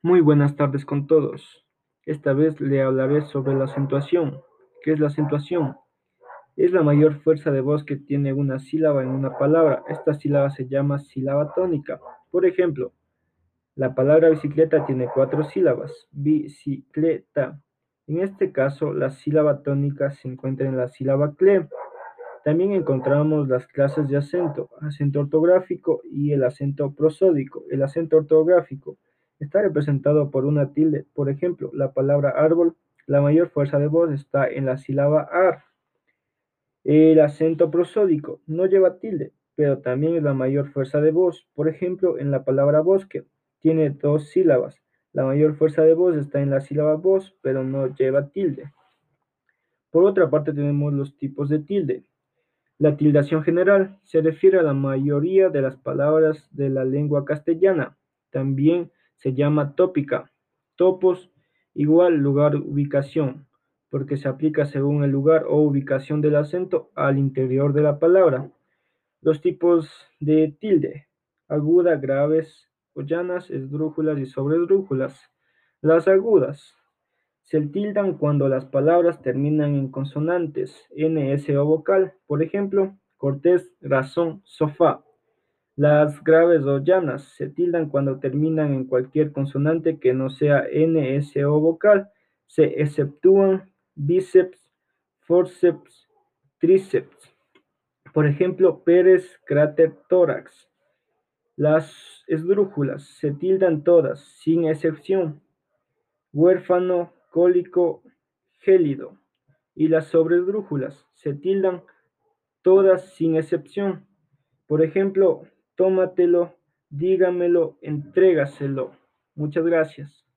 Muy buenas tardes con todos. Esta vez le hablaré sobre la acentuación. ¿Qué es la acentuación? Es la mayor fuerza de voz que tiene una sílaba en una palabra. Esta sílaba se llama sílaba tónica. Por ejemplo, la palabra bicicleta tiene cuatro sílabas. Bicicleta. En este caso, la sílaba tónica se encuentra en la sílaba cle. También encontramos las clases de acento, acento ortográfico y el acento prosódico. El acento ortográfico está representado por una tilde. Por ejemplo, la palabra árbol, la mayor fuerza de voz está en la sílaba ar. El acento prosódico no lleva tilde, pero también es la mayor fuerza de voz. Por ejemplo, en la palabra bosque, tiene dos sílabas. La mayor fuerza de voz está en la sílaba voz, pero no lleva tilde. Por otra parte, tenemos los tipos de tilde. La tildación general se refiere a la mayoría de las palabras de la lengua castellana. También se llama tópica. Topos igual lugar ubicación, porque se aplica según el lugar o ubicación del acento al interior de la palabra. Los tipos de tilde, aguda, graves, llanas, esdrújulas y sobredrújulas. Las agudas se tildan cuando las palabras terminan en consonantes, n, s o vocal. Por ejemplo, cortés, razón, sofá. Las graves o llanas se tildan cuando terminan en cualquier consonante que no sea N, S o vocal. Se exceptúan bíceps, forceps, tríceps. Por ejemplo, Pérez, cráter, tórax. Las esdrújulas se tildan todas, sin excepción. Huérfano, cólico, gélido. Y las sobredrújulas se tildan todas sin excepción. Por ejemplo, tómatelo, dígamelo, entrégaselo. Muchas gracias.